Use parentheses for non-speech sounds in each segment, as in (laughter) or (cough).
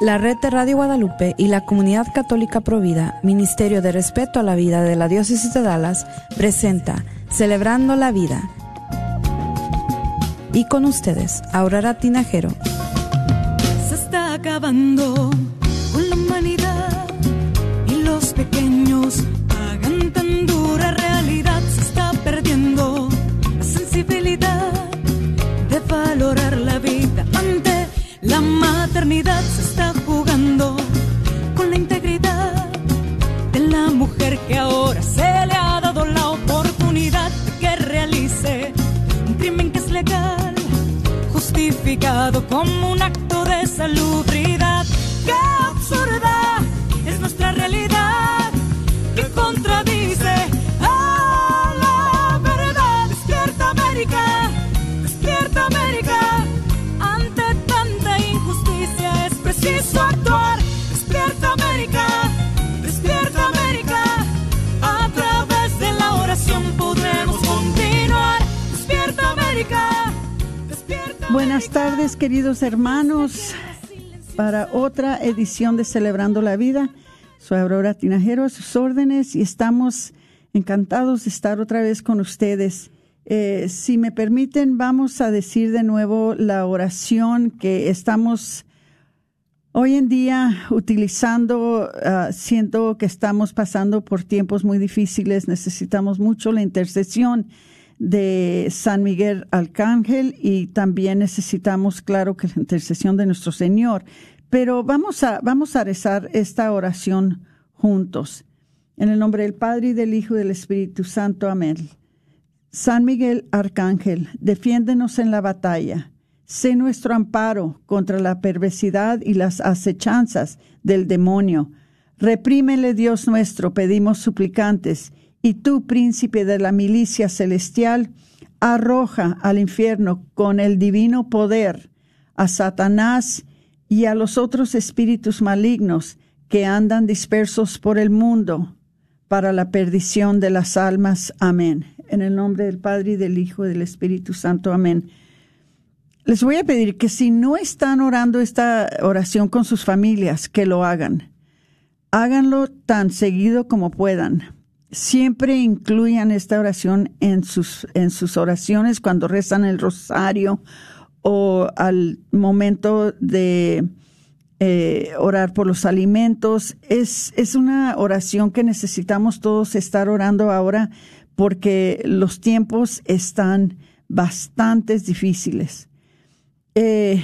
La red de Radio Guadalupe y la Comunidad Católica Provida, Ministerio de Respeto a la Vida de la Diócesis de Dallas, presenta Celebrando la Vida. Y con ustedes, Aurora Tinajero. Se está acabando con la humanidad y los pequeños pagan tan dura realidad. Se está perdiendo la sensibilidad de valorar la vida ante la maternidad. Se que ahora se le ha dado la oportunidad de que realice un crimen que es legal, justificado como un acto de salubridad. Buenas tardes, queridos hermanos, para otra edición de Celebrando la Vida. Soy Aurora Tinajero a sus órdenes y estamos encantados de estar otra vez con ustedes. Eh, si me permiten, vamos a decir de nuevo la oración que estamos hoy en día utilizando. ah, siento que estamos pasando por tiempos muy difíciles. Necesitamos mucho la intercesión de San Miguel Arcángel y también necesitamos, claro, que la intercesión de nuestro Señor. Pero vamos a, vamos a rezar esta oración juntos. En el nombre del Padre y del Hijo y del Espíritu Santo. Amén. San Miguel Arcángel, defiéndenos en la batalla. Sé nuestro amparo contra la perversidad y las acechanzas del demonio. Reprímele, Dios nuestro, pedimos suplicantes, y tú, príncipe de la milicia celestial, arroja al infierno con el divino poder a Satanás y a los otros espíritus malignos que andan dispersos por el mundo para la perdición de las almas. Amén. En el nombre del Padre y del Hijo y del Espíritu Santo. Amén. Les voy a pedir que si no están orando esta oración con sus familias, que lo hagan. Háganlo tan seguido como puedan. Siempre incluyan esta oración en sus, en sus oraciones cuando rezan el rosario o al momento de eh, orar por los alimentos. Es, es una oración que necesitamos todos estar orando ahora porque los tiempos están bastante difíciles. Eh,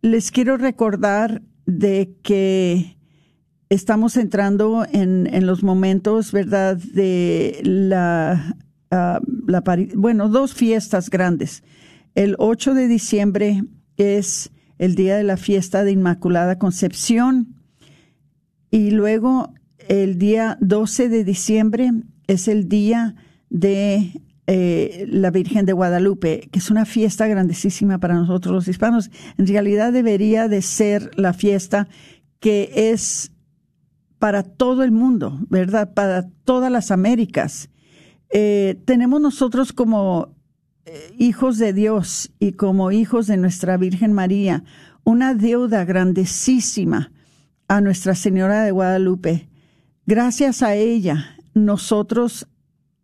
les quiero recordar de que estamos entrando en, los momentos, ¿verdad?, de la, ah, bueno, dos fiestas grandes. El 8 de diciembre es el día de la fiesta de Inmaculada Concepción y luego el día 12 de diciembre es el día de eh, la Virgen de Guadalupe, que es una fiesta grandísima para nosotros los hispanos. En realidad debería de ser la fiesta que es para todo el mundo, ¿verdad? Para todas las Américas. Eh, tenemos nosotros como eh, hijos de Dios y como hijos de nuestra Virgen María una deuda grandísima a Nuestra Señora de Guadalupe. Gracias a ella, nosotros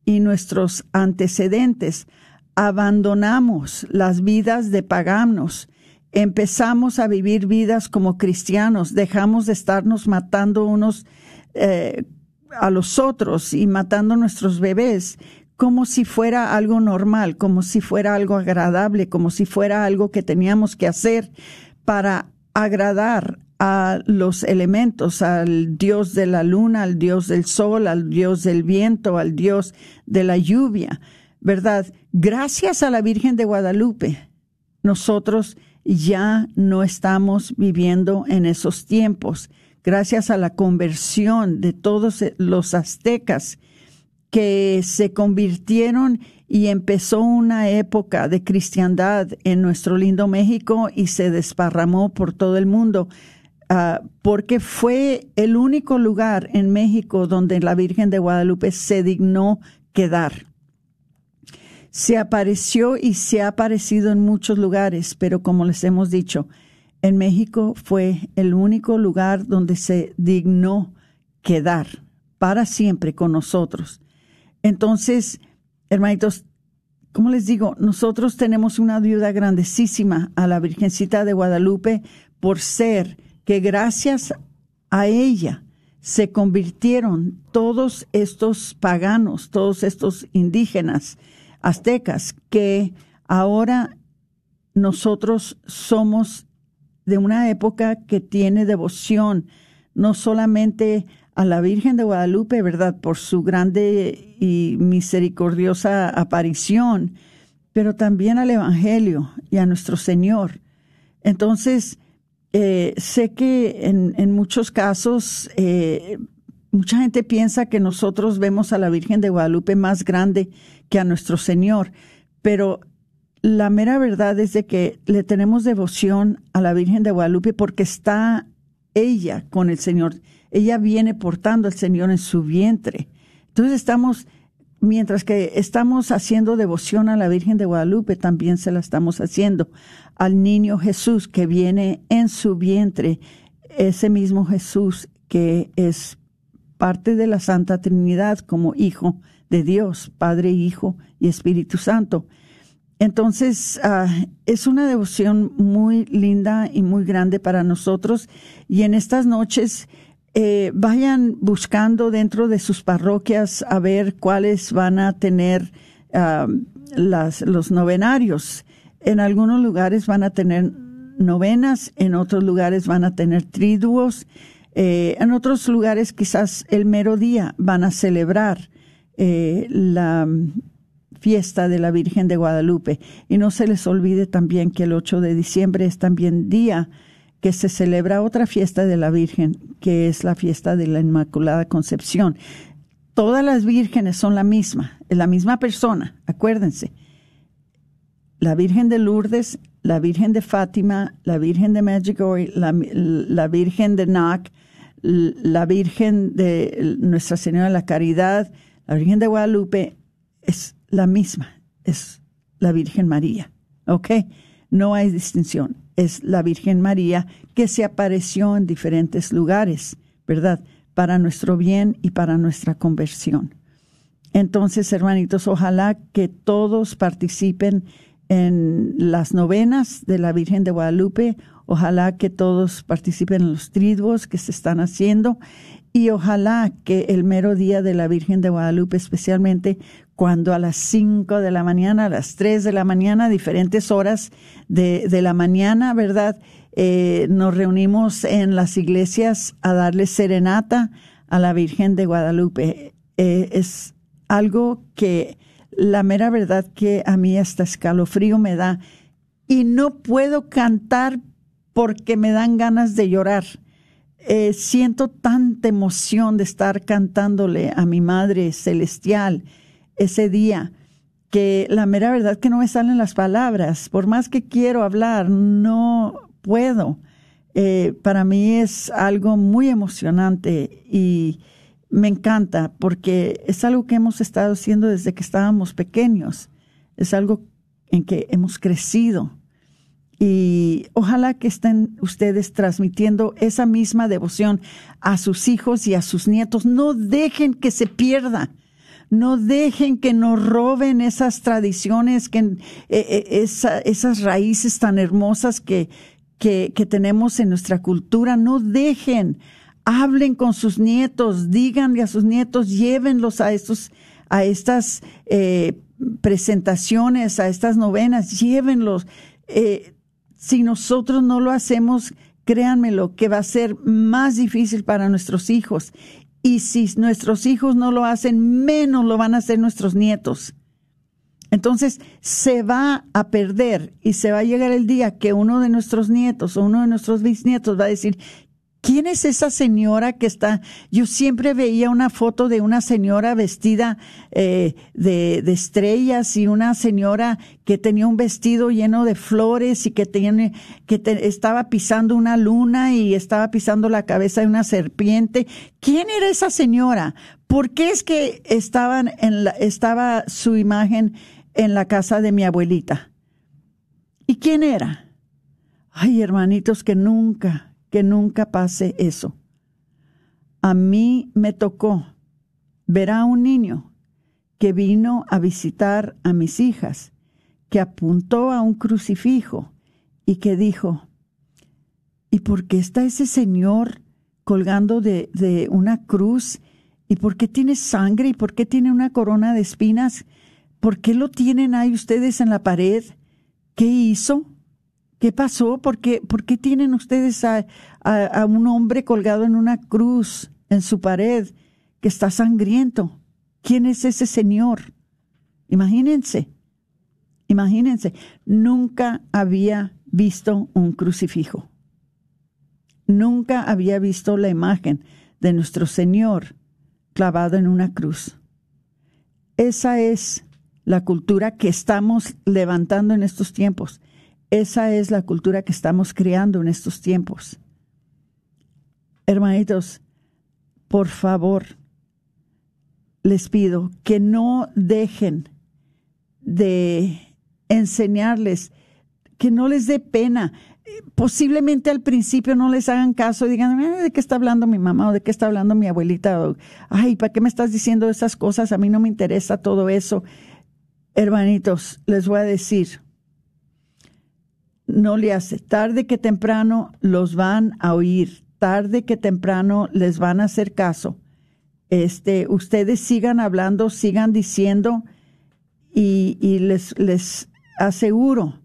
y nuestros antecedentes abandonamos las vidas de paganos, empezamos a vivir vidas como cristianos, dejamos de estarnos matando unos eh, a los otros y matando nuestros bebés como si fuera algo normal, como si fuera algo agradable, como si fuera algo que teníamos que hacer para agradar a los elementos, al dios de la luna, al dios del sol, al dios del viento, al dios de la lluvia, ¿verdad? Gracias a la Virgen de Guadalupe, nosotros ya no estamos viviendo en esos tiempos. Gracias a la conversión de todos los aztecas que se convirtieron y empezó una época de cristiandad en nuestro lindo México y se desparramó por todo el mundo, ah, porque fue el único lugar en México donde la Virgen de Guadalupe se dignó quedar. Se apareció y se ha aparecido en muchos lugares, pero como les hemos dicho, en México fue el único lugar donde se dignó quedar para siempre con nosotros. Entonces, hermanitos, como les digo, nosotros tenemos una ayuda grandísima a la Virgencita de Guadalupe por ser que gracias a ella se convirtieron todos estos paganos, todos estos indígenas aztecas, que ahora nosotros somos de una época que tiene devoción, no solamente a la Virgen de Guadalupe, ¿verdad? Por su grande y misericordiosa aparición, pero también al Evangelio y a nuestro Señor. Entonces, eh, sé que en, muchos casos eh, mucha gente piensa que nosotros vemos a la Virgen de Guadalupe más grande que a nuestro Señor, pero la mera verdad es de que le tenemos devoción a la Virgen de Guadalupe porque está ella con el Señor ella viene portando al Señor en su vientre. Entonces estamos, mientras que estamos haciendo devoción a la Virgen de Guadalupe, también se la estamos haciendo al niño Jesús que viene en su vientre, ese mismo Jesús que es parte de la Santa Trinidad como Hijo de Dios, Padre, Hijo y Espíritu Santo. Entonces, ah, es una devoción muy linda y muy grande para nosotros. Y en estas noches eh, vayan buscando dentro de sus parroquias a ver cuáles van a tener las, los novenarios. En algunos lugares van a tener novenas, en otros lugares van a tener triduos, eh, en otros lugares quizás el mero día van a celebrar eh, la fiesta de la Virgen de Guadalupe. Y no se les olvide también que el 8 de diciembre es también día que se celebra otra fiesta de la Virgen, que es la fiesta de la Inmaculada Concepción. Todas las vírgenes son la misma, es la misma persona, acuérdense. La Virgen de Lourdes, la Virgen de Fátima, la Virgen de Medjugorje, la, la Virgen de Knock, la Virgen de Nuestra Señora de la Caridad, la Virgen de Guadalupe, es la misma, es la Virgen María, ¿ok? No hay distinción es la Virgen María que se apareció en diferentes lugares, ¿verdad? Para nuestro bien y para nuestra conversión. Entonces, hermanitos, ojalá que todos participen en las novenas de la Virgen de Guadalupe, ojalá que todos participen en los triduos que se están haciendo y ojalá que el mero día de la Virgen de Guadalupe, especialmente cuando a las 5 de la mañana, a las 3 de la mañana, diferentes horas de, la mañana, ¿verdad? Eh, nos reunimos en las iglesias a darle serenata a la Virgen de Guadalupe. Eh, es algo que la mera verdad que a mí hasta escalofrío me da y no puedo cantar porque me dan ganas de llorar. Eh, siento tanta emoción de estar cantándole a mi Madre Celestial ese día que la mera verdad que no me salen las palabras. Por más que quiero hablar, no puedo. Eh, para mí es algo muy emocionante y me encanta porque es algo que hemos estado haciendo desde que estábamos pequeños. Es algo en que hemos crecido. Y ojalá que estén ustedes transmitiendo esa misma devoción a sus hijos y a sus nietos. No dejen que se pierda no dejen que nos roben esas tradiciones, que, eh, eh, esas raíces tan hermosas que, que, tenemos en nuestra cultura. No dejen, hablen con sus nietos, díganle a sus nietos, llévenlos a estos, a estas eh, presentaciones, a estas novenas, llévenlos. si nosotros no lo hacemos, créanmelo, que va a ser más difícil para nuestros hijos. Y si nuestros hijos no lo hacen, menos lo van a hacer nuestros nietos. Entonces se va a perder y se va a llegar el día que uno de nuestros nietos o uno de nuestros bisnietos va a decir, ¿Quién es esa señora que está? Yo siempre veía una foto de una señora vestida eh, de, estrellas y una señora que tenía un vestido lleno de flores y que, tiene, que estaba pisando una luna y estaba pisando la cabeza de una serpiente. ¿Quién era esa señora? ¿Por qué es que estaba su imagen en la casa de mi abuelita? ¿Y quién era? Ay, hermanitos, que nunca, que nunca pase eso. A mí me tocó ver a un niño que vino a visitar a mis hijas, que apuntó a un crucifijo y que dijo, ¿y por qué está ese señor colgando de, de una cruz? ¿Y por qué tiene sangre? ¿Y por qué tiene una corona de espinas? ¿Por qué lo tienen ahí ustedes en la pared? ¿Qué hizo? ¿Qué pasó? ¿Por qué, por qué tienen ustedes a, a, un hombre colgado en una cruz en su pared que está sangriento? ¿Quién es ese señor? Imagínense, imagínense, nunca había visto un crucifijo. Nunca había visto la imagen de nuestro Señor clavado en una cruz. Esa es la cultura que estamos levantando en estos tiempos. Esa es la cultura que estamos creando en estos tiempos. Hermanitos, por favor, les pido que no dejen de enseñarles, que no les dé pena. Posiblemente al principio no les hagan caso y digan, ¿de qué está hablando mi mamá o de qué está hablando mi abuelita? Ay, ¿para qué me estás diciendo esas cosas? A mí no me interesa todo eso. Hermanitos, les voy a decir, no le hace. Tarde que temprano los van a oír, tarde que temprano les van a hacer caso. Este, ustedes sigan hablando, sigan diciendo y, les, les aseguro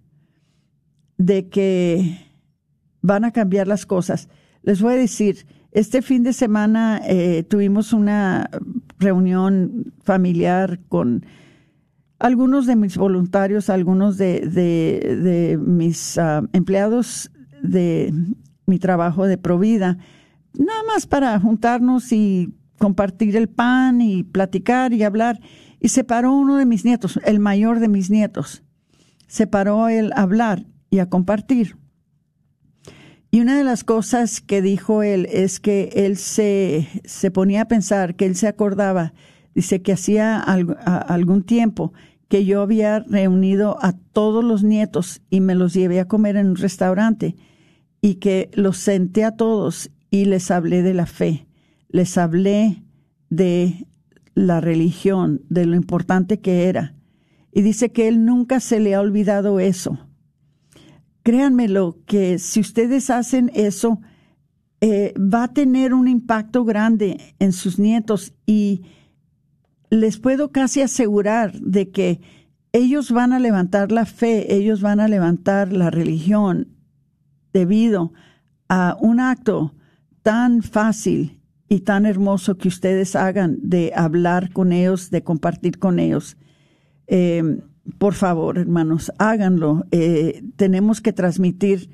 de que van a cambiar las cosas. Les voy a decir, este fin de semana eh, tuvimos una reunión familiar con algunos de mis voluntarios, algunos de, mis ah, empleados de mi trabajo de Provida, nada más para juntarnos y compartir el pan y platicar y hablar. Y se paró uno de mis nietos, el mayor de mis nietos. Se paró él a hablar y a compartir. Y una de las cosas que dijo él es que él se, se ponía a pensar, que él se acordaba, dice que hacía algún tiempo que yo había reunido a todos los nietos y me los llevé a comer en un restaurante y que los senté a todos y les hablé de la fe, les hablé de la religión, de lo importante que era. Y dice que él nunca se le ha olvidado eso. Créanmelo, que si ustedes hacen eso, eh, va a tener un impacto grande en sus nietos y les puedo casi asegurar de que ellos van a levantar la fe, ellos van a levantar la religión debido a un acto tan fácil y tan hermoso que ustedes hagan de hablar con ellos, de compartir con ellos. Em, por favor, hermanos, háganlo. Eh, tenemos que transmitir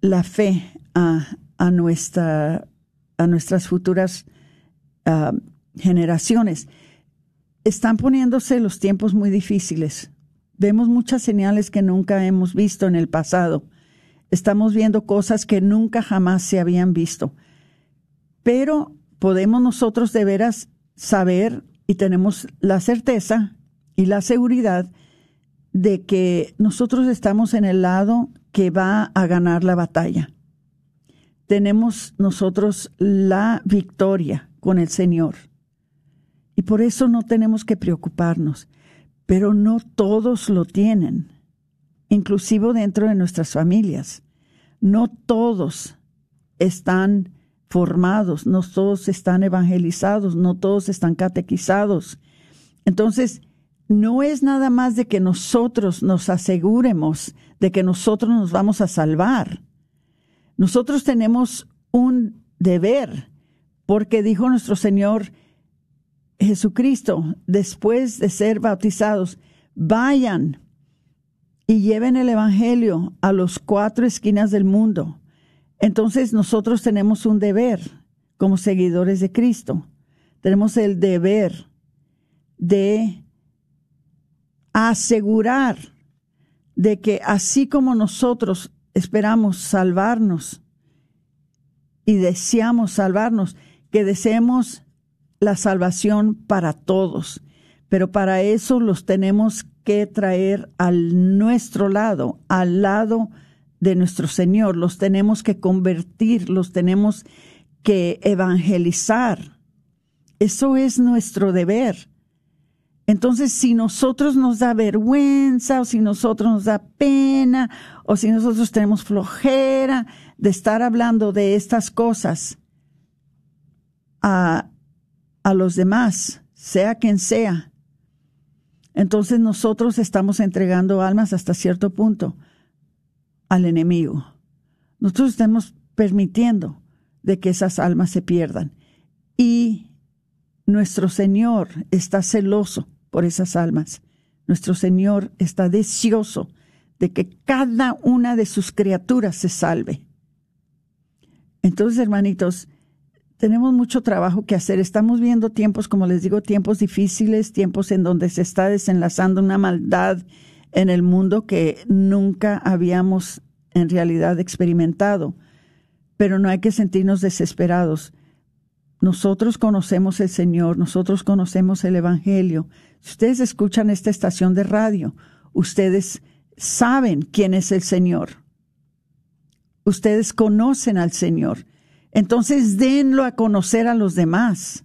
la fe a, a, nuestra, a nuestras futuras ah, generaciones están poniéndose los tiempos muy difíciles. Vemos muchas señales que nunca hemos visto en el pasado. Estamos viendo cosas que nunca jamás se habían visto. Pero podemos nosotros de veras saber y tenemos la certeza y la seguridad de que nosotros estamos en el lado que va a ganar la batalla. Tenemos nosotros la victoria con el Señor. Y por eso no tenemos que preocuparnos. Pero no todos lo tienen, inclusive dentro de nuestras familias. No todos están formados, no todos están evangelizados, no todos están catequizados. Entonces, no es nada más de que nosotros nos aseguremos de que nosotros nos vamos a salvar. Nosotros tenemos un deber, porque dijo nuestro Señor, Jesucristo, después de ser bautizados, vayan y lleven el Evangelio a los cuatro esquinas del mundo. Entonces nosotros tenemos un deber como seguidores de Cristo. Tenemos el deber de asegurar de que así como nosotros esperamos salvarnos y deseamos salvarnos, que deseemos la salvación para todos. Pero para eso los tenemos que traer al nuestro lado, al lado de nuestro Señor. Los tenemos que convertir, los tenemos que evangelizar. Eso es nuestro deber. Entonces, si nosotros nos da vergüenza o si nosotros nos da pena o si nosotros tenemos flojera de estar hablando de estas cosas a, a los demás, sea quien sea, entonces nosotros estamos entregando almas hasta cierto punto al enemigo. Nosotros estamos permitiendo de que esas almas se pierdan. Y nuestro Señor está celoso por esas almas. Nuestro Señor está deseoso de que cada una de sus criaturas se salve. Entonces, hermanitos, tenemos mucho trabajo que hacer. Estamos viendo tiempos, como les digo, tiempos difíciles, tiempos en donde se está desenlazando una maldad en el mundo que nunca habíamos en realidad experimentado. Pero no hay que sentirnos desesperados. Nosotros conocemos el Señor, nosotros conocemos el Evangelio. Si ustedes escuchan esta estación de radio, ustedes saben quién es el Señor. Ustedes conocen al Señor. Entonces denlo a conocer a los demás.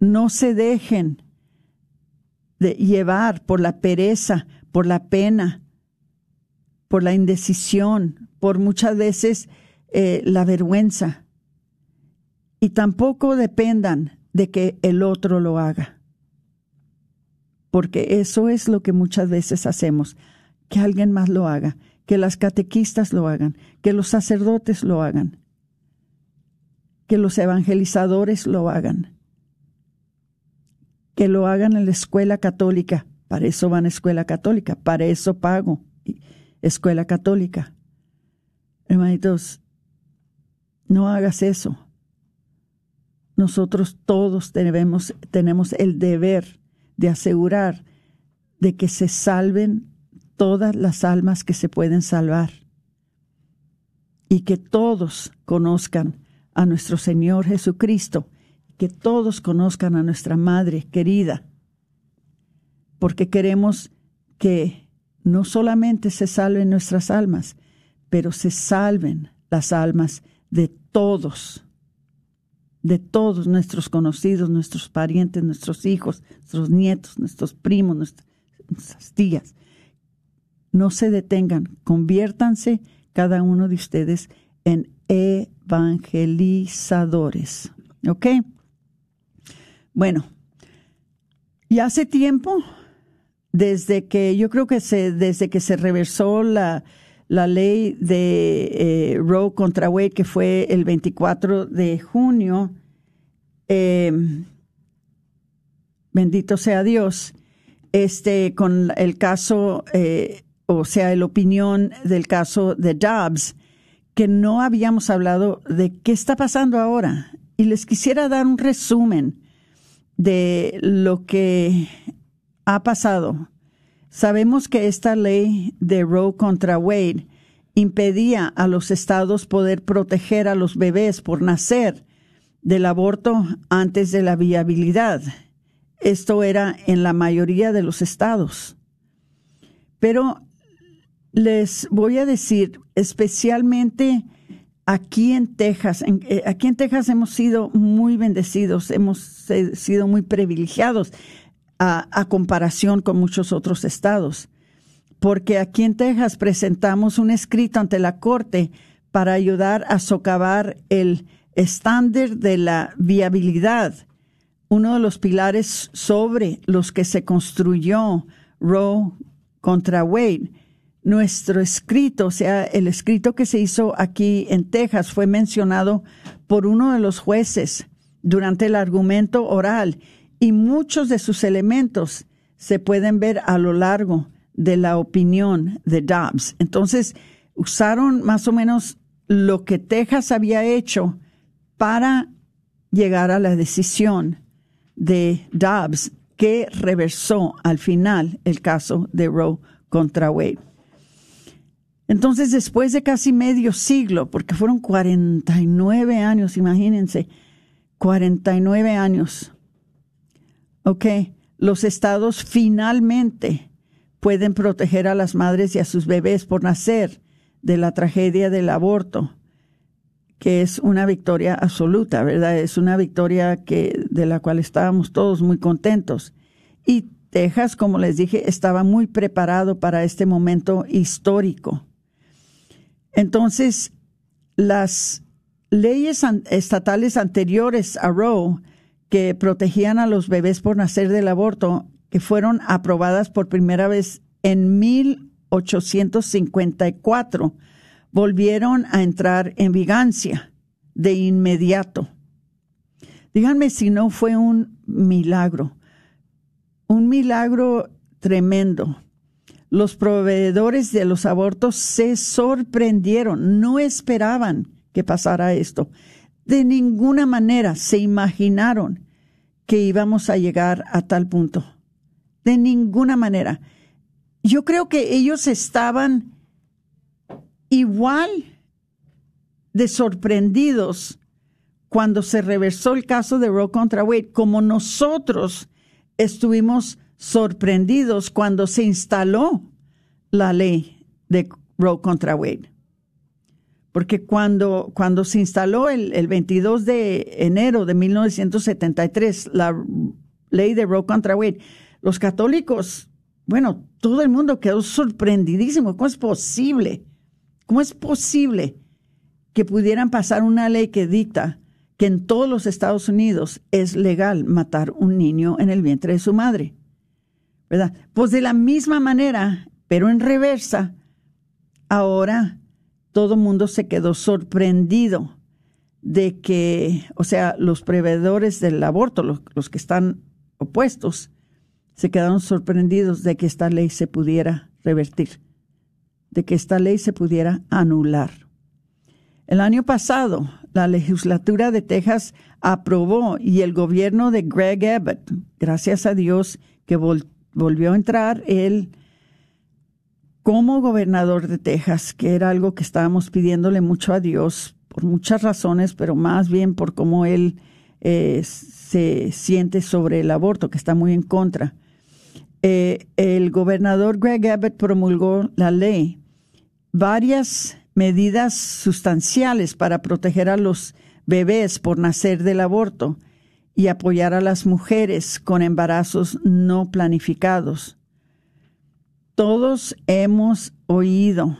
No se dejen de llevar por la pereza, por la pena, por la indecisión, por muchas veces eh, la vergüenza. Y tampoco dependan de que el otro lo haga. Porque eso es lo que muchas veces hacemos, que alguien más lo haga, que las catequistas lo hagan, que los sacerdotes lo hagan que los evangelizadores lo hagan, que lo hagan en la escuela católica. Para eso van a escuela católica, para eso pago escuela católica. Hermanitos, no hagas eso. Nosotros todos tenemos, tenemos el deber de asegurar de que se salven todas las almas que se pueden salvar y que todos conozcan a nuestro Señor Jesucristo, que todos conozcan a nuestra Madre querida, porque queremos que no solamente se salven nuestras almas, pero se salven las almas de todos, de todos nuestros conocidos, nuestros parientes, nuestros hijos, nuestros nietos, nuestros primos, nuestras tías. No se detengan, conviértanse cada uno de ustedes en evangelizadores. ¿Ok? Bueno, y hace tiempo, desde que yo creo que se, desde que se reversó la, la ley de eh, Roe contra Wade, que fue el 24 de junio, em, bendito sea Dios, este, con el caso, eh, o sea, la opinión del caso de Dobbs, que no habíamos hablado de qué está pasando ahora. Y les quisiera dar un resumen de lo que ha pasado. Sabemos que esta ley de Roe contra Wade impedía a los estados poder proteger a los bebés por nacer del aborto antes de la viabilidad. Esto era en la mayoría de los estados. Pero les voy a decir, especialmente aquí en Texas, eh, aquí en Texas hemos sido muy bendecidos, hemos sido muy privilegiados a, comparación con muchos otros estados, porque aquí en Texas presentamos un escrito ante la Corte para ayudar a socavar el estándar de la viabilidad, uno de los pilares sobre los que se construyó Roe contra Wade nuestro escrito, o sea, el escrito que se hizo aquí en Texas fue mencionado por uno de los jueces durante el argumento oral y muchos de sus elementos se pueden ver a lo largo de la opinión de Dobbs. Entonces, usaron más o menos lo que Texas había hecho para llegar a la decisión de Dobbs que reversó al final el caso de Roe contra Wade. Entonces, después de casi medio siglo, porque fueron 49 años, imagínense, 49 años, ok, los estados finalmente pueden proteger a las madres y a sus bebés por nacer de la tragedia del aborto, que es una victoria absoluta, ¿verdad? Es una victoria que, de la cual estábamos todos muy contentos. Y Texas, como les dije, estaba muy preparado para este momento histórico. Entonces, las leyes estatales anteriores a Roe que protegían a los bebés por nacer del aborto, que fueron aprobadas por primera vez en 1854, volvieron a entrar en vigancia de inmediato. Díganme si no fue un milagro, un milagro tremendo. Los proveedores de los abortos se sorprendieron, no esperaban que pasara esto. De ninguna manera se imaginaron que íbamos a llegar a tal punto. De ninguna manera. Yo creo que ellos estaban igual de sorprendidos cuando se reversó el caso de Roe contra Wade, como nosotros estuvimos sorprendidos cuando se instaló la ley de Roe contra Wade. Porque cuando, cuando se instaló el, el 22 de enero de 1973 la ley de Roe contra Wade, los católicos, bueno, todo el mundo quedó sorprendidísimo. ¿Cómo es posible? ¿Cómo es posible que pudieran pasar una ley que dicta que en todos los Estados Unidos es legal matar un niño en el vientre de su madre? Pues de la misma manera, pero en reversa, ahora todo mundo se quedó sorprendido de que, o sea, los prevedores del aborto, los, que están opuestos, se quedaron sorprendidos de que esta ley se pudiera revertir, de que esta ley se pudiera anular. El año pasado, la legislatura de Texas aprobó y el gobierno de Greg Abbott, gracias a Dios que volvió a entrar él como gobernador de Texas, que era algo que estábamos pidiéndole mucho a Dios por muchas razones, pero más bien por cómo él eh, se siente sobre el aborto, que está muy en contra. Eh, el gobernador Greg Abbott promulgó la ley, varias medidas sustanciales para proteger a los bebés por nacer del aborto y apoyar a las mujeres con embarazos no planificados todos hemos oído,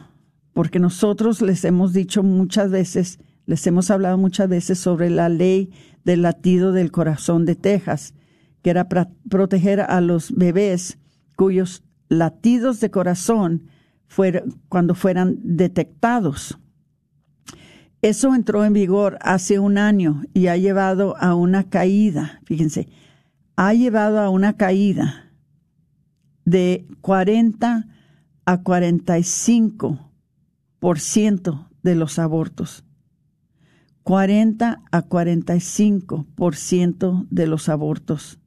porque nosotros les hemos dicho muchas veces, les hemos hablado muchas veces sobre la ley del latido del corazón de Texas, que era para proteger a los bebés cuyos latidos de corazón fueran, cuando fueran detectados. Eso entró en vigor hace un año y ha llevado a una caída, fíjense, ha llevado a una caída de 40 a 45 por ciento de los abortos. 40 a 45 por ciento de los abortos.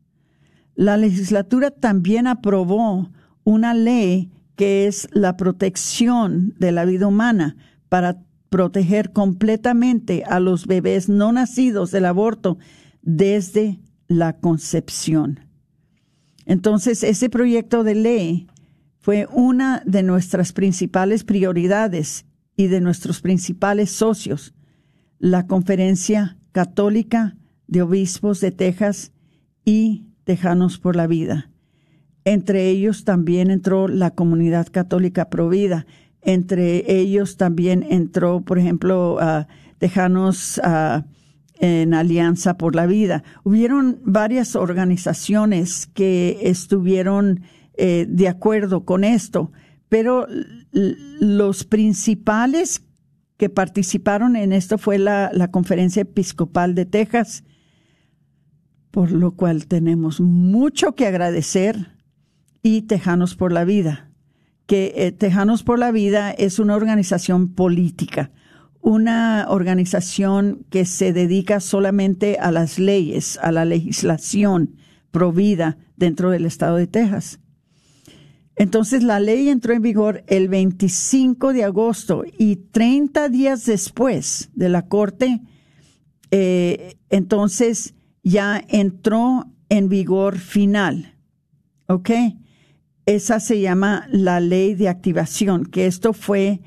La legislatura también aprobó una ley que es la protección de la vida humana para proteger completamente a los bebés no nacidos del aborto desde la concepción. Entonces, ese proyecto de ley fue una de nuestras principales prioridades y de nuestros principales socios, la Conferencia Católica de Obispos de Texas y Tejanos por la Vida. Entre ellos también entró la Comunidad Católica Provida. Entre ellos también entró, por ejemplo, Tejanos en Alianza por la Vida. Hubieron varias organizaciones que estuvieron eh, de acuerdo con esto, pero los principales que participaron en esto fue la, la Conferencia Episcopal de Texas, por lo cual tenemos mucho que agradecer y Tejanos por la Vida, que eh, Tejanos por la Vida es una organización política, una organización que se dedica solamente a las leyes, a la legislación provida dentro del estado de Texas. Entonces la ley entró en vigor el 25 de agosto y 30 días después de la corte, eh, entonces ya entró en vigor final. ¿Ok? Esa se llama la ley de activación, que esto fue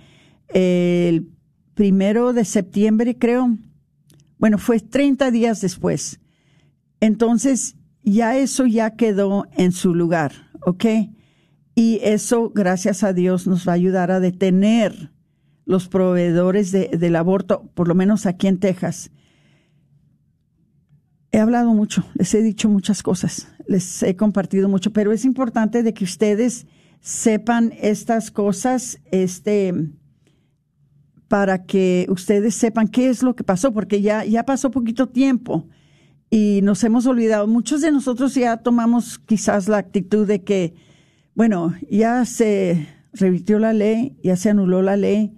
el primero de septiembre, creo. Bueno, fue 30 días después. Entonces, ya eso ya quedó en su lugar, ¿ok? Y eso, gracias a Dios, nos va a ayudar a detener los proveedores del aborto, por lo menos aquí en Texas. He hablado mucho, les he dicho muchas cosas, les he compartido mucho, pero es importante de que ustedes sepan estas cosas, este, para que ustedes sepan qué es lo que pasó, porque ya, ya pasó poquito tiempo y nos hemos olvidado. Muchos de nosotros ya tomamos quizás la actitud de que, bueno, ya se revirtió la ley, ya se anuló la ley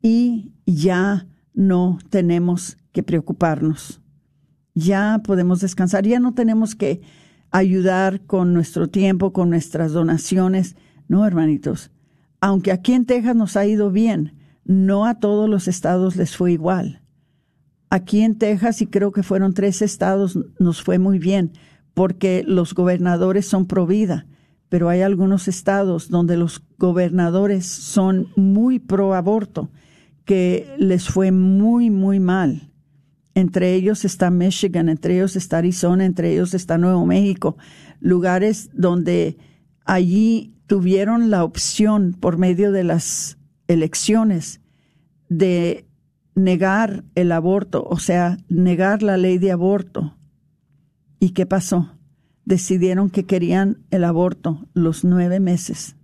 y ya no tenemos que preocuparnos. Ya podemos descansar, ya no tenemos que ayudar con nuestro tiempo, con nuestras donaciones. No, hermanitos, aunque aquí en Texas nos ha ido bien, no a todos los estados les fue igual. Aquí en Texas, y creo que fueron tres estados, nos fue muy bien, porque los gobernadores son pro vida, pero hay algunos estados donde los gobernadores son muy pro aborto, que les fue muy, muy mal. Entre ellos está Michigan, entre ellos está Arizona, entre ellos está Nuevo México, lugares donde allí tuvieron la opción por medio de las elecciones de negar el aborto, o sea, negar la ley de aborto. ¿Y qué pasó? Decidieron que querían el aborto los nueve meses.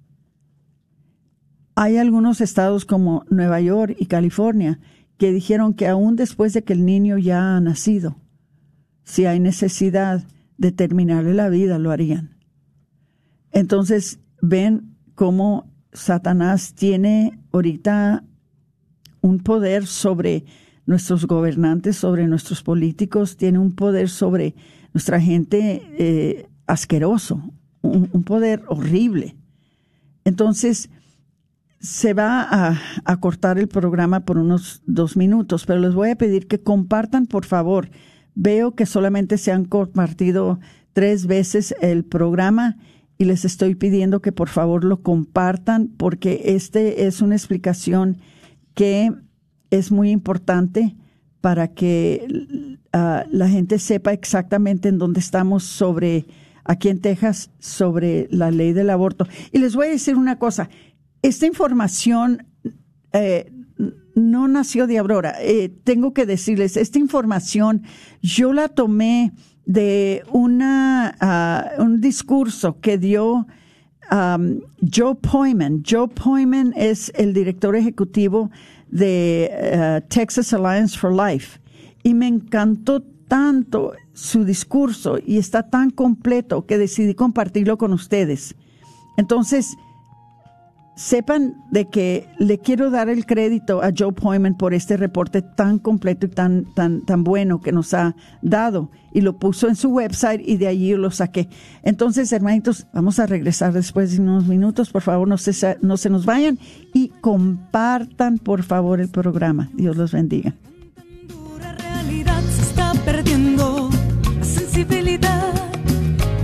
Hay algunos estados como Nueva York y California que dijeron que aún después de que el niño ya ha nacido, si hay necesidad de terminarle la vida, lo harían. Entonces, ven cómo Satanás tiene ahorita un poder sobre nuestros gobernantes, sobre nuestros políticos, tiene un poder sobre nuestra gente eh, asqueroso, un, poder horrible. Entonces, se va a, cortar el programa por unos dos minutos, pero les voy a pedir que compartan, por favor. Veo que solamente se han compartido tres veces el programa y les estoy pidiendo que por favor lo compartan porque este es una explicación que es muy importante para que ah, la gente sepa exactamente en dónde estamos sobre aquí en Texas sobre la ley del aborto. Y les voy a decir una cosa, esta información eh, no nació de Aurora. Eh, tengo que decirles, esta información yo la tomé de una, ah, un discurso que dio um, Joe Poyman. Joe Poyman es el director ejecutivo de uh, Texas Alliance for Life y me encantó tanto su discurso y está tan completo que decidí compartirlo con ustedes. Entonces, sepan de que le quiero dar el crédito a Joe Poyman por este reporte tan completo y tan, tan, tan bueno que nos ha dado. Y lo puso en su website y de allí lo saqué. Entonces, hermanitos, vamos a regresar después de unos minutos. Por favor, no se, no se nos vayan y compartan, por favor, el programa. Dios los bendiga. perdiendo la sensibilidad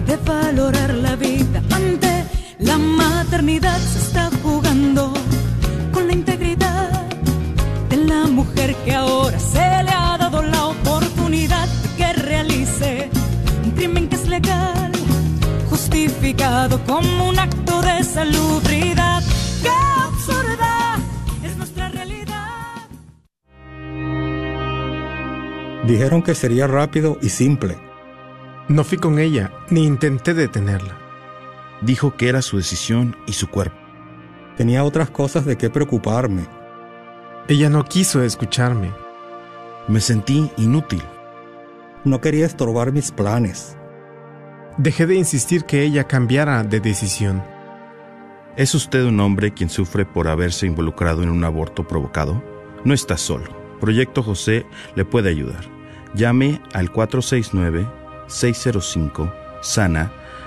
de valorar la maternidad se está jugando con la integridad de la mujer que ahora se le ha dado la oportunidad de que realice un crimen que es legal, justificado como un acto de salubridad. ¡Qué absurda es nuestra realidad! Dijeron que sería rápido y simple. No fui con ella, ni intenté detenerla. Dijo que era su decisión y su cuerpo. Tenía otras cosas de qué preocuparme. Ella no quiso escucharme. Me sentí inútil. No quería estorbar mis planes. Dejé de insistir que ella cambiara de decisión. ¿Es usted un hombre quien sufre por haberse involucrado en un aborto provocado? No está solo. Proyecto José le puede ayudar. Llame al 469-605-SANA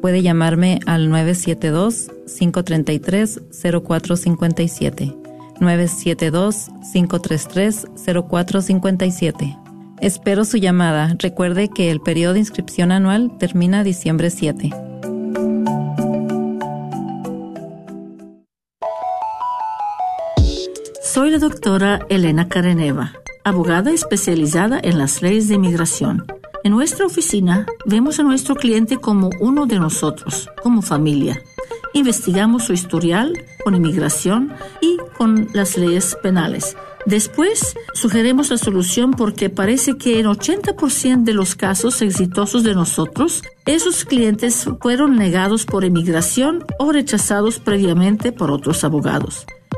puede llamarme al 972-533-0457. 972-533-0457. Espero su llamada. Recuerde que el periodo de inscripción anual termina diciembre 7. Soy la doctora Elena Careneva, abogada especializada en las leyes de inmigración en nuestra oficina vemos a nuestro cliente como uno de nosotros, como familia. Investigamos su historial con inmigración y con las leyes penales. Después, sugerimos la solución porque parece que en 80% de los casos exitosos de nosotros, esos clientes fueron negados por inmigración o rechazados previamente por otros abogados.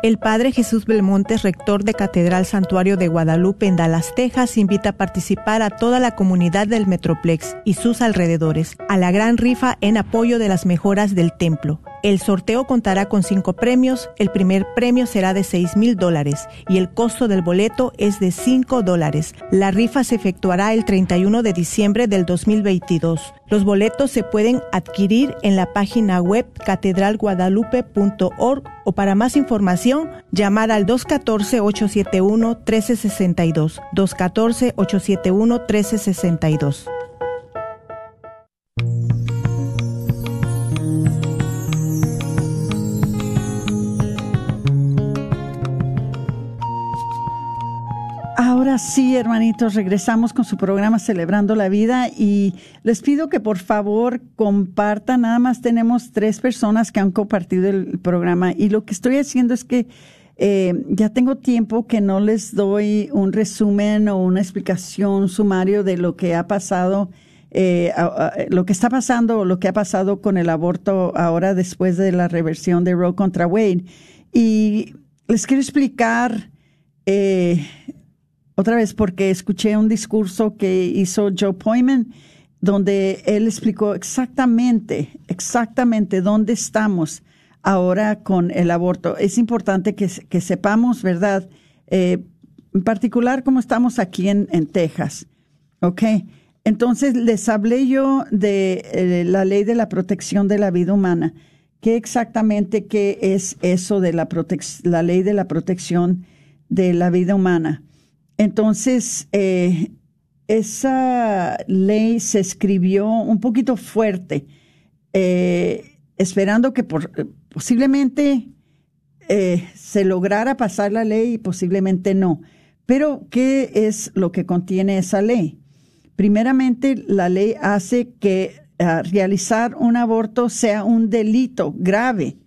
El Padre Jesús Belmonte, rector de Catedral Santuario de Guadalupe en Dallas, Texas, invita a participar a toda la comunidad del Metroplex y sus alrededores a la gran rifa en apoyo de las mejoras del templo. El sorteo contará con cinco premios. El primer premio será de seis mil dólares y el costo del boleto es de cinco dólares. La rifa se efectuará el 31 de diciembre del 2022. Los boletos se pueden adquirir en la página web catedralguadalupe.org o para más información llamar al 214-871-1362. 214-871-1362. Ahora sí, hermanitos, regresamos con su programa Celebrando la Vida y les pido que por favor compartan. Nada más tenemos tres personas que han compartido el programa y lo que estoy haciendo es que eh, ya tengo tiempo que no les doy un resumen o una explicación sumario de lo que ha pasado, eh, lo que está pasando o lo que ha pasado con el aborto ahora después de la reversión de Roe contra Wade. Y les quiero explicar. Eh, otra vez porque escuché un discurso que hizo Joe Poyman, donde él explicó exactamente, exactamente dónde estamos ahora con el aborto. Es importante que, sepamos, ¿verdad? Eh, en particular, cómo estamos aquí en, Texas. ¿Ok? Entonces, les hablé yo de eh, la ley de la protección de la vida humana. ¿Qué exactamente qué es eso de la, la ley de la protección de la vida humana? Entonces, eh, esa ley se escribió un poquito fuerte, eh, esperando que por, posiblemente eh, se lograra pasar la ley y posiblemente no. Pero, ¿qué es lo que contiene esa ley? Primeramente, la ley hace que realizar un aborto sea un delito grave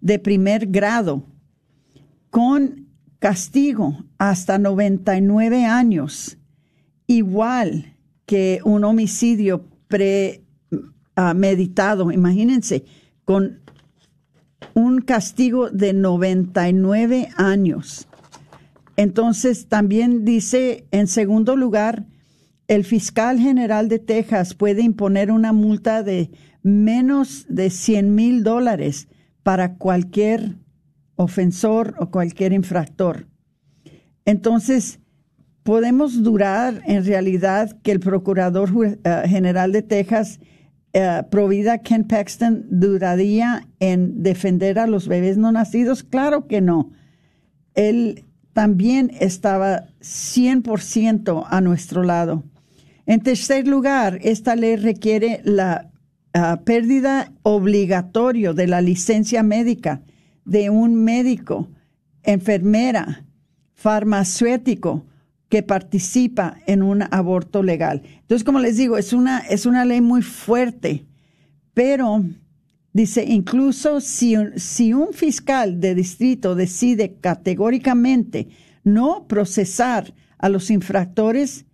de primer grado, con castigo hasta 99 años, igual que un homicidio premeditado. Imagínense, con un castigo de 99 años. Entonces, también dice, en segundo lugar, el fiscal general de Texas puede imponer una multa de menos de 100 mil dólares para cualquier ofensor o cualquier infractor. Entonces, podemos durar en realidad que el Procurador eh, General de Texas, uh, Provida Ken Paxton, duraría en defender a los bebés no nacidos? Claro que no. Él también estaba 100% a nuestro lado. En tercer lugar, esta ley requiere la ah, pérdida obligatoria de la licencia médica de un médico, enfermera, farmacéutico que participa en un aborto legal. Entonces, como les digo, es una, es una ley muy fuerte, pero dice, incluso si, si un fiscal de distrito decide categóricamente no procesar a los infractores,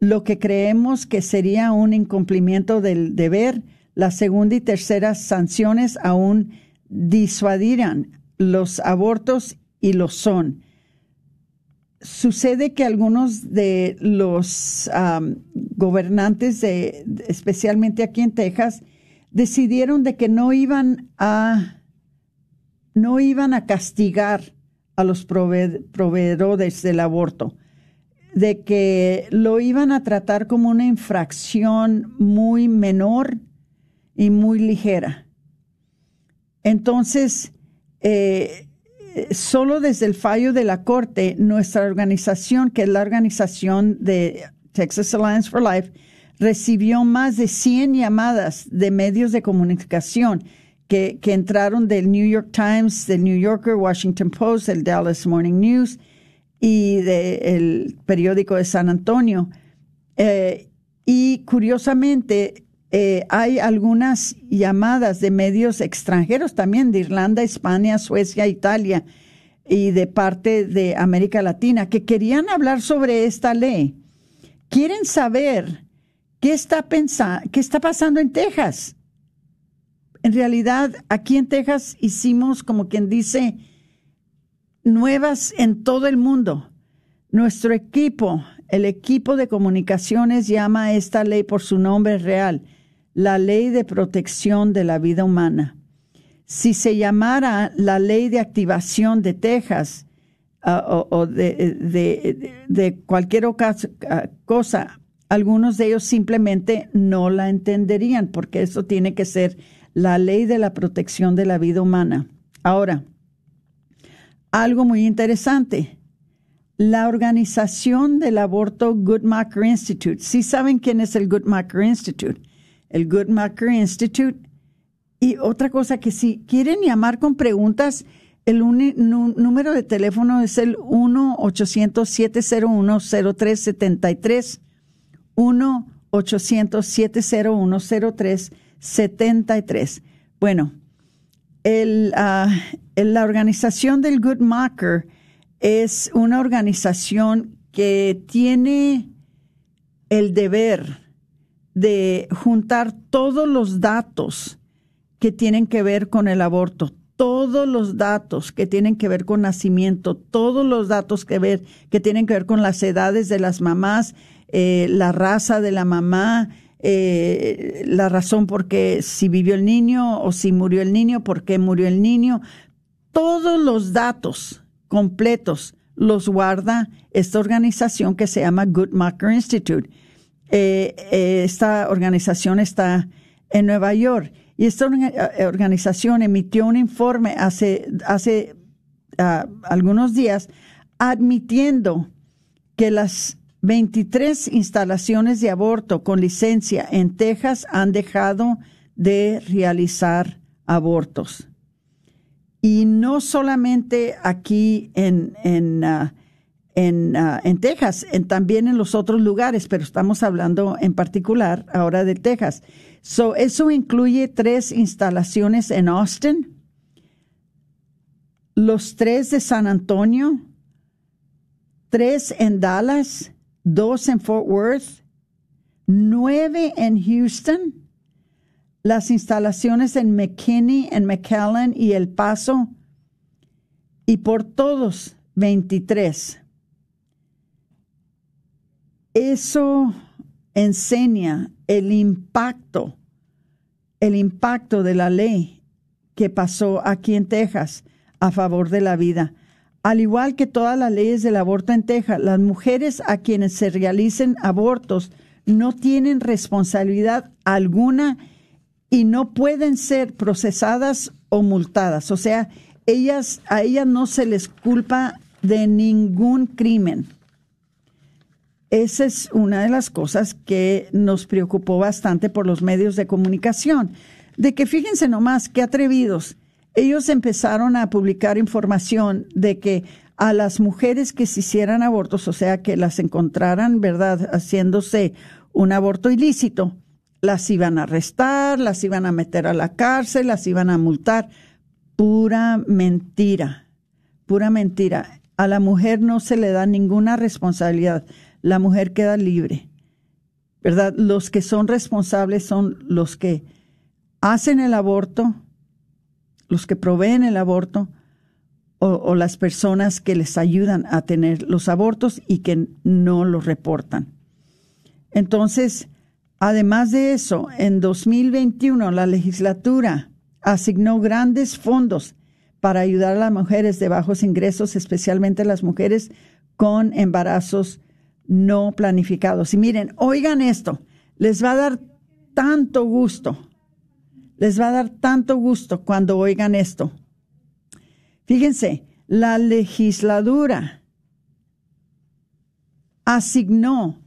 lo que creemos que sería un incumplimiento del deber, la segunda y tercera sanciones aún disuadirán los abortos y lo son. Sucede que algunos de los gobernantes, especialmente aquí en Texas, decidieron de que no iban a no iban a castigar a los proveedores del aborto de que lo iban a tratar como una infracción muy menor y muy ligera. Entonces, eh, solo desde el fallo de la Corte, nuestra organización, que es la organización de Texas Alliance for Life, recibió más de 100 llamadas de medios de comunicación que, que entraron del New York Times, del New Yorker, Washington Post, del Dallas Morning News, y del periódico de San Antonio. Eh, y curiosamente, eh, hay algunas llamadas de medios extranjeros también, de Irlanda, España, Suecia, Italia y de parte de América Latina, que querían hablar sobre esta ley. Quieren saber qué está, qué está pasando en Texas. En realidad, aquí en Texas hicimos, como quien dice, nuevas en todo el mundo. Nuestro equipo, el equipo de comunicaciones, llama a esta ley por su nombre real, la Ley de Protección de la Vida Humana. Si se llamara la Ley de Activación de Texas ah, o, de, cualquier ah, cosa, algunos de ellos simplemente no la entenderían, porque eso tiene que ser la Ley de la Protección de la Vida Humana. Ahora, algo muy interesante. La organización del aborto Guttmacher Institute. ¿Sí saben quién es el Guttmacher Institute? El Guttmacher Institute. Y otra cosa que si quieren llamar con preguntas, el número de teléfono es el 1-800-701-0373. 1-800-701-0373. Bueno, el, uh, la organización del Good Marker es una organización que tiene el deber de juntar todos los datos que tienen que ver con el aborto, todos los datos que tienen que ver con nacimiento, todos los datos que, ver, que tienen que ver con las edades de las mamás, eh, la raza de la mamá, eh, la razón por qué si vivió el niño o si murió el niño, por qué murió el niño, todos los datos completos los guarda esta organización que se llama Guttmacher Institute. Eh, eh, esta organización está en Nueva York y esta eh, organización emitió un informe hace, hace ah, algunos días admitiendo que las 23 instalaciones de aborto con licencia en Texas han dejado de realizar abortos. Y no solamente aquí en, en, uh, en, uh, en, Texas, en, también en los otros lugares, pero estamos hablando en particular ahora de Texas. So, eso incluye tres instalaciones en Austin, los tres de San Antonio, tres en Dallas, dos en Fort Worth, nueve en Houston, las instalaciones en McKinney, en McAllen y El Paso, y por todos 23. Eso enseña el impacto, el impacto de la ley que pasó aquí en Texas a favor de la vida. Al igual que todas las leyes del aborto en Texas, las mujeres a quienes se realicen abortos no tienen responsabilidad alguna y no pueden ser procesadas o multadas. O sea, ellas, a ellas no se les culpa de ningún crimen. Esa es una de las cosas que nos preocupó bastante por los medios de comunicación. De que fíjense nomás qué atrevidos. Ellos empezaron a publicar información de que a las mujeres que se hicieran abortos, o sea, que las encontraran, ¿verdad?, haciéndose un aborto ilícito, las iban a arrestar, las iban a meter a la cárcel, las iban a multar. Pura mentira, pura mentira. A la mujer no se le da ninguna responsabilidad. La mujer queda libre. ¿Verdad? Los que son responsables son los que hacen el aborto, los que proveen el aborto o, o las personas que les ayudan a tener los abortos y que no los reportan. Entonces, Además de eso, en 2021 la legislatura asignó grandes fondos para ayudar a las mujeres de bajos ingresos, especialmente las mujeres con embarazos no planificados. Y miren, oigan esto, les va a dar tanto gusto, les va a dar tanto gusto cuando oigan esto. Fíjense, la legislatura asignó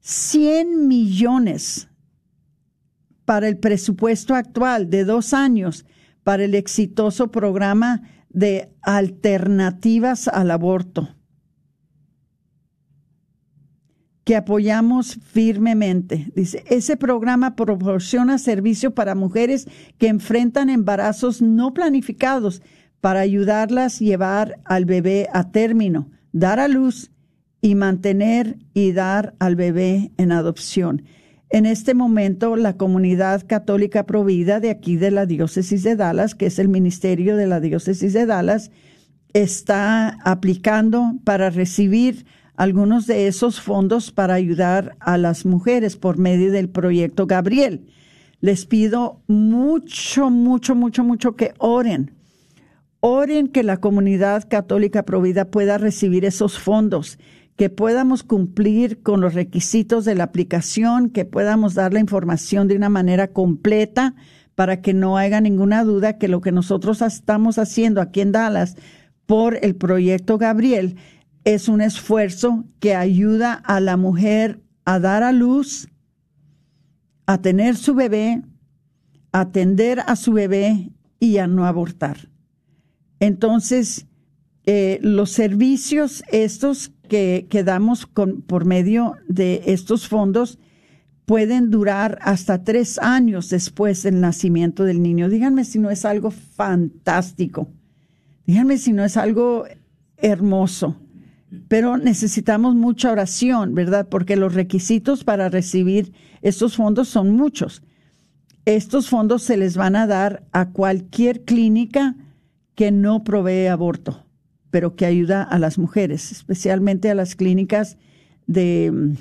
100 millones para el presupuesto actual de dos años para el exitoso programa de alternativas al aborto, que apoyamos firmemente. Dice, ese programa proporciona servicio para mujeres que enfrentan embarazos no planificados para ayudarlas a llevar al bebé a término, dar a luz y mantener y dar al bebé en adopción. En este momento, la comunidad católica provida de aquí de la diócesis de Dallas, que es el ministerio de la diócesis de Dallas, está aplicando para recibir algunos de esos fondos para ayudar a las mujeres por medio del proyecto Gabriel. Les pido mucho, mucho, mucho, mucho que oren. Oren que la comunidad católica provida pueda recibir esos fondos que podamos cumplir con los requisitos de la aplicación, que podamos dar la información de una manera completa para que no haya ninguna duda que lo que nosotros estamos haciendo aquí en Dallas por el proyecto Gabriel es un esfuerzo que ayuda a la mujer a dar a luz, a tener su bebé, a atender a su bebé y a no abortar. Entonces, eh, los servicios estos que, que damos con, por medio de estos fondos pueden durar hasta tres años después del nacimiento del niño. Díganme si no es algo fantástico. Díganme si no es algo hermoso. Pero necesitamos mucha oración, ¿verdad? Porque los requisitos para recibir estos fondos son muchos. Estos fondos se les van a dar a cualquier clínica que no provee aborto pero que ayuda a las mujeres, especialmente a las clínicas de,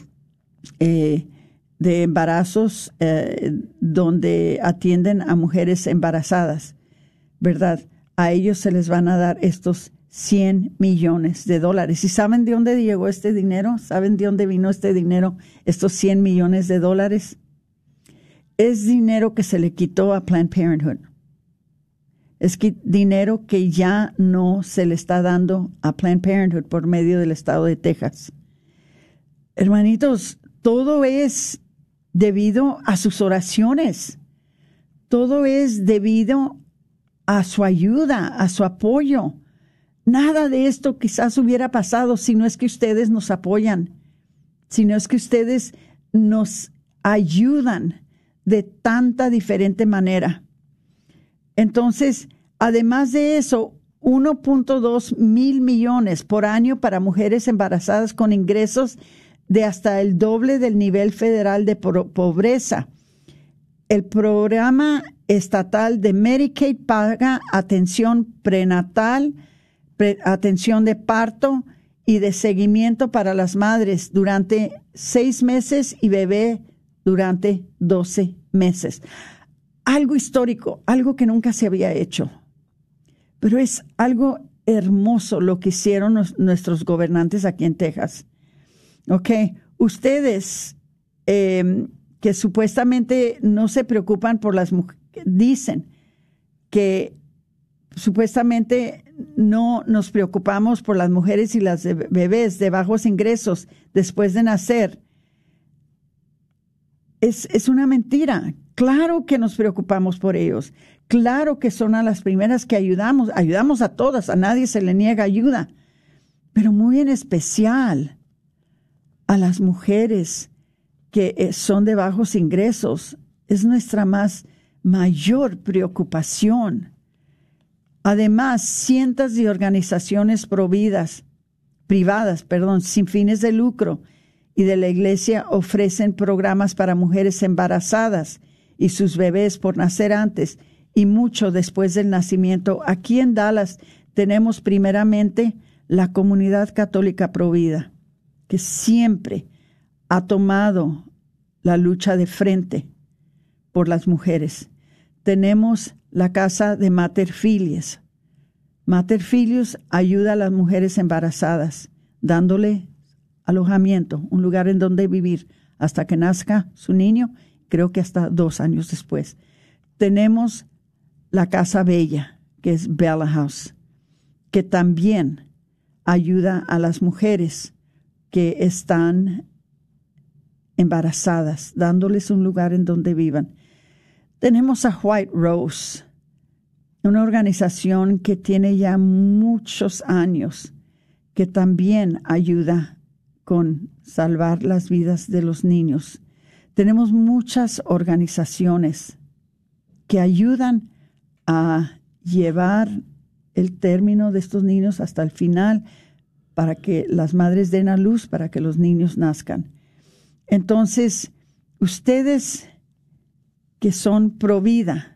eh, de embarazos eh, donde atienden a mujeres embarazadas, ¿verdad? A ellos se les van a dar estos 100 millones de dólares. ¿Y saben de dónde llegó este dinero? ¿Saben de dónde vino este dinero, estos 100 millones de dólares? Es dinero que se le quitó a Planned Parenthood es que dinero que ya no se le está dando a Planned Parenthood por medio del estado de Texas. Hermanitos, todo es debido a sus oraciones. Todo es debido a su ayuda, a su apoyo. Nada de esto quizás hubiera pasado si no es que ustedes nos apoyan, si no es que ustedes nos ayudan de tanta diferente manera. Entonces, además de eso, 1.2 mil millones por año para mujeres embarazadas con ingresos de hasta el doble del nivel federal de pobreza. el programa estatal de Medicaid paga atención prenatal, atención de parto y de seguimiento para las madres durante seis meses y bebé durante doce meses. Algo histórico, algo que nunca se había hecho. Pero es algo hermoso lo que hicieron nuestros gobernantes aquí en Texas. Ok, ustedes em, que supuestamente no se preocupan por las mujeres, dicen que supuestamente no nos preocupamos por las mujeres y las bebés de bajos ingresos después de nacer. Es, es, una mentira. Claro que nos preocupamos por ellos. Claro que son a las primeras que ayudamos. Ayudamos a todas, a nadie se le niega ayuda. Pero muy en especial a las mujeres que eh, son de bajos ingresos. Es nuestra más mayor preocupación. Además, cientos de organizaciones providas, privadas, perdón, sin fines de lucro y de la iglesia ofrecen programas para mujeres embarazadas y sus bebés por nacer antes y mucho después del nacimiento. Aquí en Dallas tenemos primeramente la comunidad católica provida, que siempre ha tomado la lucha de frente por las mujeres. Tenemos la casa de Mater Filius. Mater ayuda a las mujeres embarazadas, dándole alojamiento, un lugar en donde vivir hasta que nazca su niño, creo que hasta dos años después. Tenemos la Casa Bella, que es Bella House, que también ayuda a las mujeres que están embarazadas, dándoles un lugar en donde vivan. Tenemos a White Rose, una organización que tiene ya muchos años, que también ayuda con salvar las vidas de los niños. Tenemos muchas organizaciones que ayudan a llevar el término de estos niños hasta el final para que las madres den a luz, para que los niños nazcan. Entonces, ustedes que son pro vida,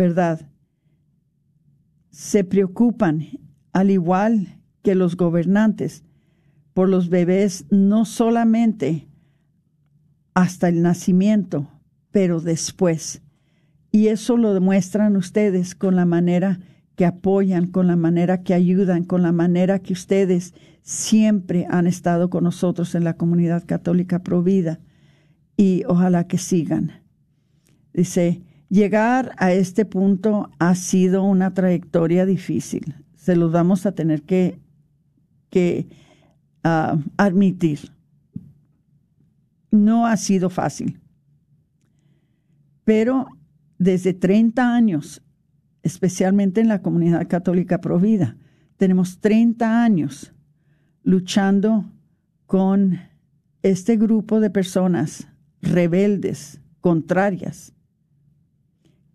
¿verdad? Se preocupan, al igual que los gobernantes, por los bebés no solamente hasta el nacimiento, pero después. Y eso lo demuestran ustedes con la manera que apoyan, con la manera que ayudan, con la manera que ustedes siempre han estado con nosotros en la comunidad católica Provida y ojalá que sigan. Dice, llegar a este punto ha sido una trayectoria difícil. Se los vamos a tener que, ah, admitir. No ha sido fácil. Pero desde 30 años especialmente en la comunidad católica provida. Tenemos 30 años luchando con este grupo de personas rebeldes, contrarias,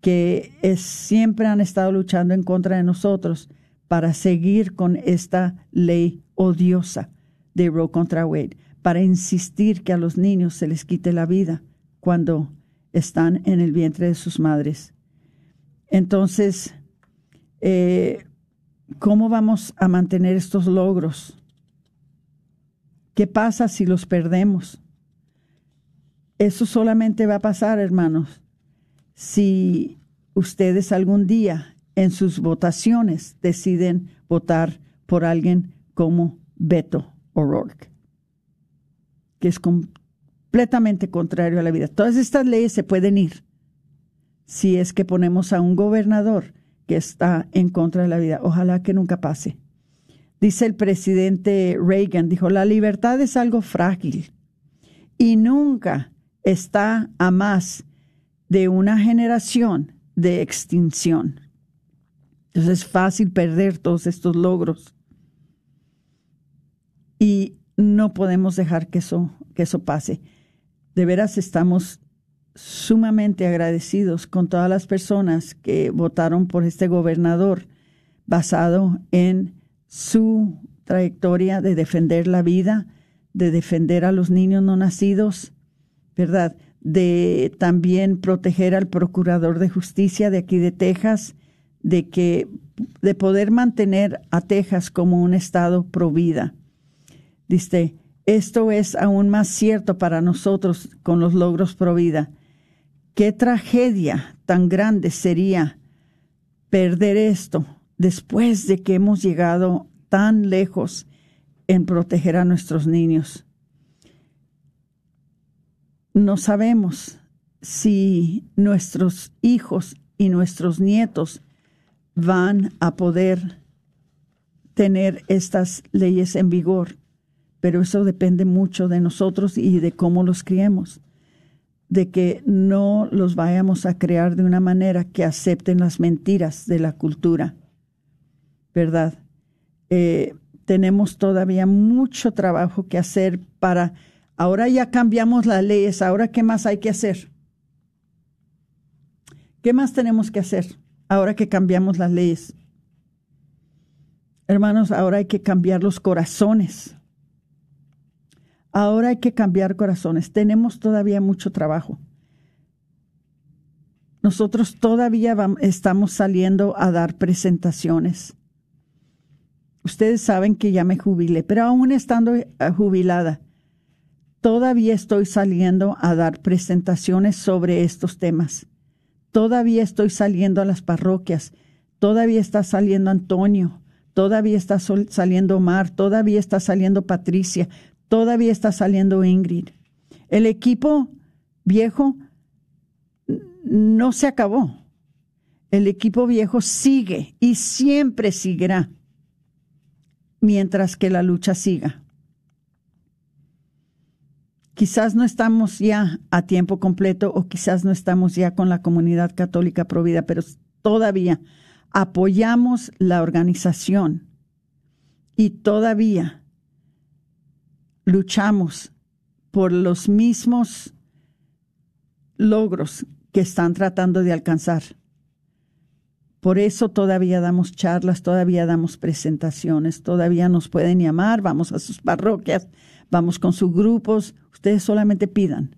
que siempre han estado luchando en contra de nosotros para seguir con esta ley odiosa de Roe contra Wade, para insistir que a los niños se les quite la vida cuando están en el vientre de sus madres. Entonces, eh, ¿cómo vamos a mantener estos logros? ¿Qué pasa si los perdemos? Eso solamente va a pasar, hermanos, si ustedes algún día en sus votaciones deciden votar por alguien como Beto O'Rourke, que es completamente contrario a la vida. Todas estas leyes se pueden ir, si es que ponemos a un gobernador que está en contra de la vida. Ojalá que nunca pase. Dice el presidente Reagan, dijo, la libertad es algo frágil y nunca está a más de una generación de extinción. Entonces es fácil perder todos estos logros. Y no podemos dejar que eso, que eso pase. De veras estamos sumamente agradecidos con todas las personas que votaron por este gobernador basado en su trayectoria de defender la vida, de defender a los niños no nacidos, ¿verdad? De también proteger al procurador de justicia de aquí de Texas, de que de poder mantener a Texas como un estado pro vida. Dice, esto es aún más cierto para nosotros con los logros pro vida. Qué tragedia tan grande sería perder esto después de que hemos llegado tan lejos en proteger a nuestros niños. No sabemos si nuestros hijos y nuestros nietos van a poder tener estas leyes en vigor, pero eso depende mucho de nosotros y de cómo los criemos, de que no los vayamos a crear de una manera que acepten las mentiras de la cultura, ¿verdad? Eh, tenemos todavía mucho trabajo que hacer para, ahora ya cambiamos las leyes, ahora qué más hay que hacer. ¿Qué más tenemos que hacer? ahora que cambiamos las leyes. Hermanos, ahora hay que cambiar los corazones. Ahora hay que cambiar corazones. Tenemos todavía mucho trabajo. Nosotros todavía estamos saliendo a dar presentaciones. Ustedes saben que ya me jubilé, pero aún estando eh, jubilada, todavía estoy saliendo a dar presentaciones sobre estos temas. Todavía estoy saliendo a las parroquias, todavía está saliendo Antonio, todavía está saliendo Omar, todavía está saliendo Patricia, todavía está saliendo Ingrid. El equipo viejo no se acabó. El equipo viejo sigue y siempre seguirá mientras que la lucha siga. Quizás no estamos ya a tiempo completo o quizás no estamos ya con la comunidad católica provida, pero todavía apoyamos la organización y todavía luchamos por los mismos logros que están tratando de alcanzar. Por eso todavía damos charlas, todavía damos presentaciones, todavía nos pueden llamar, vamos a sus parroquias, vamos con sus grupos, ustedes solamente pidan.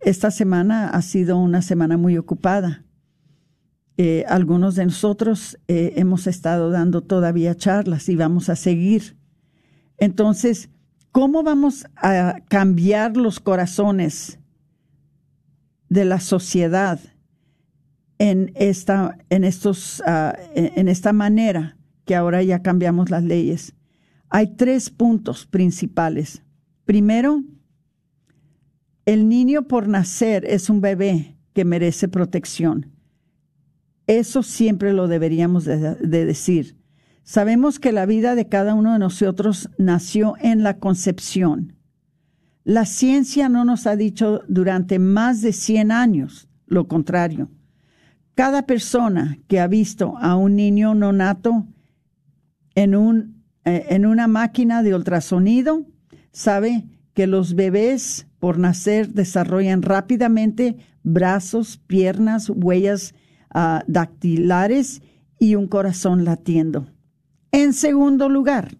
Esta semana ha sido una semana muy ocupada. Eh, algunos de nosotros eh, hemos estado dando todavía charlas y vamos a seguir. Entonces, ¿cómo vamos a cambiar los corazones de la sociedad en esta, en estos, ah, en esta manera que ahora ya cambiamos las leyes? Hay tres puntos principales. Primero, el niño por nacer es un bebé que merece protección. Eso siempre lo deberíamos de, decir. Sabemos que la vida de cada uno de nosotros nació en la concepción. La ciencia no nos ha dicho durante más de 100 años lo contrario. Cada persona que ha visto a un niño nonato en, un, eh, en una máquina de ultrasonido sabe que los bebés por nacer desarrollan rápidamente brazos, piernas, huellas uh, dactilares y un corazón latiendo. En segundo lugar,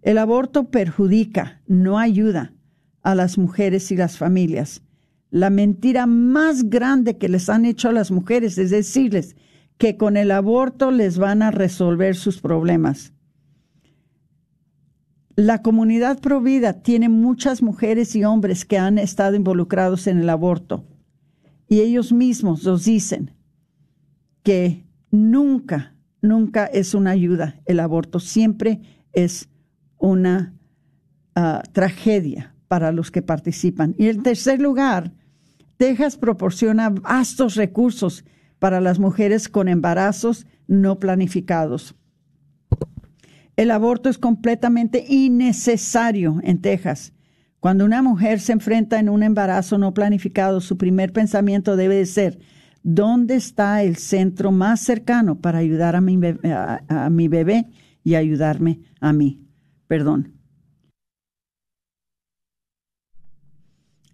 el aborto perjudica, no ayuda a las mujeres y las familias. La mentira más grande que les han hecho a las mujeres es decirles que con el aborto les van a resolver sus problemas. La comunidad provida tiene muchas mujeres y hombres que han estado involucrados en el aborto y ellos mismos nos dicen que nunca, nunca es una ayuda el aborto, siempre es una ah, tragedia para los que participan. Y en tercer lugar, Texas proporciona vastos recursos para las mujeres con embarazos no planificados. El aborto es completamente innecesario en Texas. Cuando una mujer se enfrenta en un embarazo no planificado, su primer pensamiento debe ser, ¿dónde está el centro más cercano para ayudar a mi, bebé, a, mi bebé y ayudarme a mí? Perdón.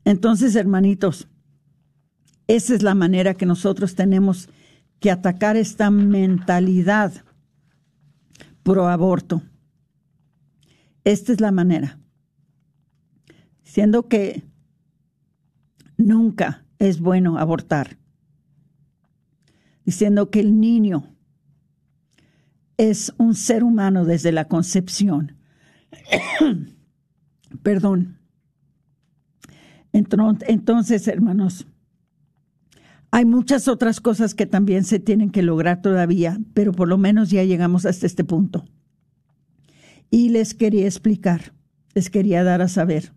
Entonces, hermanitos, esa es la manera que nosotros tenemos que atacar esta mentalidad pro aborto. Esta es la manera. Siendo que nunca es bueno abortar, diciendo que el niño es un ser humano desde la concepción. (coughs) Perdón. Entonces, hermanos, hay muchas otras cosas que también se tienen que lograr todavía, pero por lo menos ya llegamos hasta este punto. Y les quería explicar, les quería dar a saber.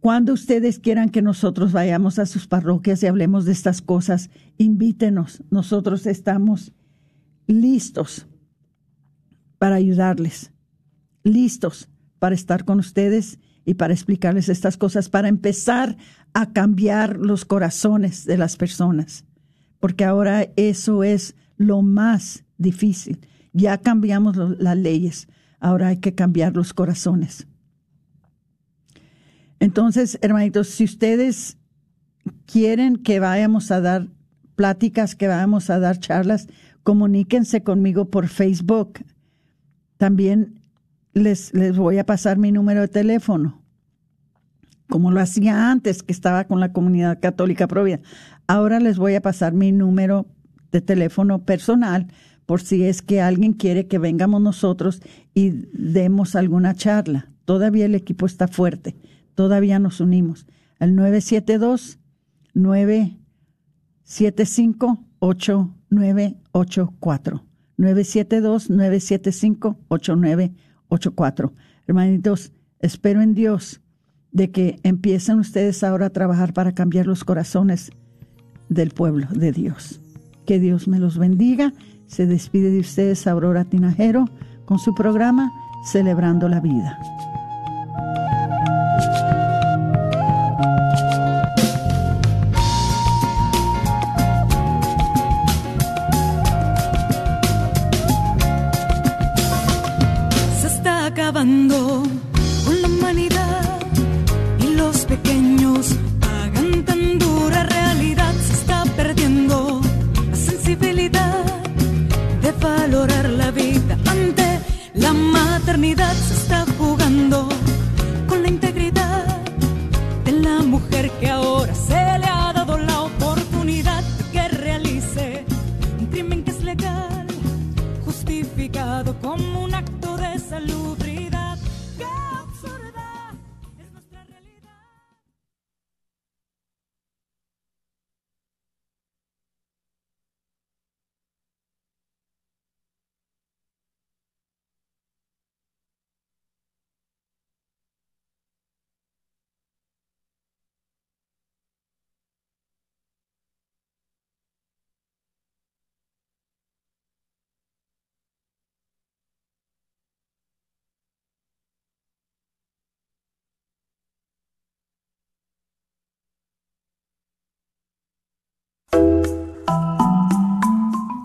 Cuando ustedes quieran que nosotros vayamos a sus parroquias y hablemos de estas cosas, invítenos. Nosotros estamos listos para ayudarles, listos para estar con ustedes y para explicarles estas cosas, para empezar a cambiar los corazones de las personas, porque ahora eso es lo más difícil. Ya cambiamos las leyes, ahora hay que cambiar los corazones. Entonces, hermanitos, si ustedes quieren que vayamos a dar pláticas, que vayamos a dar charlas, comuníquense conmigo por Facebook. También les, les voy a pasar mi número de teléfono, como lo hacía antes que estaba con la comunidad católica Provida. Ahora les voy a pasar mi número de teléfono personal por si es que alguien quiere que vengamos nosotros y demos alguna charla. Todavía el equipo está fuerte, todavía nos unimos. Al 972 975 8984 972 975 8984. Hermanitos, espero en Dios de que empiecen ustedes ahora a trabajar para cambiar los corazones del pueblo de Dios. Que Dios me los bendiga se despide de ustedes Aurora Tinajero con su programa Celebrando la Vida.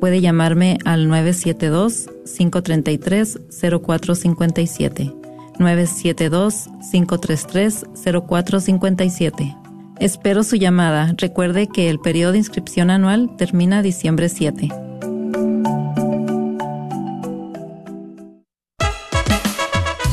puede llamarme al 972-533-0457. 972-533-0457. Espero su llamada. Recuerde que el periodo de inscripción anual termina diciembre 7.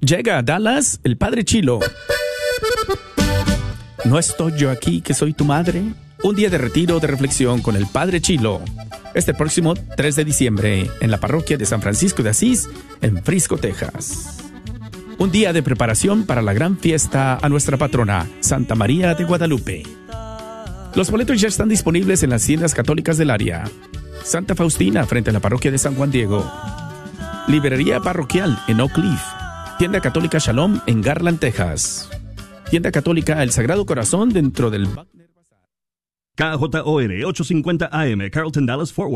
Llega a Dallas el Padre Chilo. ¿No estoy yo aquí que soy tu madre? Un día de retiro de reflexión con el Padre Chilo. Este próximo 3 de diciembre en la parroquia de San Francisco de Asís, en Frisco, Texas. Un día de preparación para la gran fiesta a nuestra patrona, Santa María de Guadalupe. Los boletos ya están disponibles en las tiendas católicas del área. Santa Faustina, frente a la parroquia de San Juan Diego. Librería parroquial en Oak Cliff. Tienda católica Shalom en Garland, Texas. Tienda católica El Sagrado Corazón dentro del... KJOR 850 AM, Carlton Dallas Forward.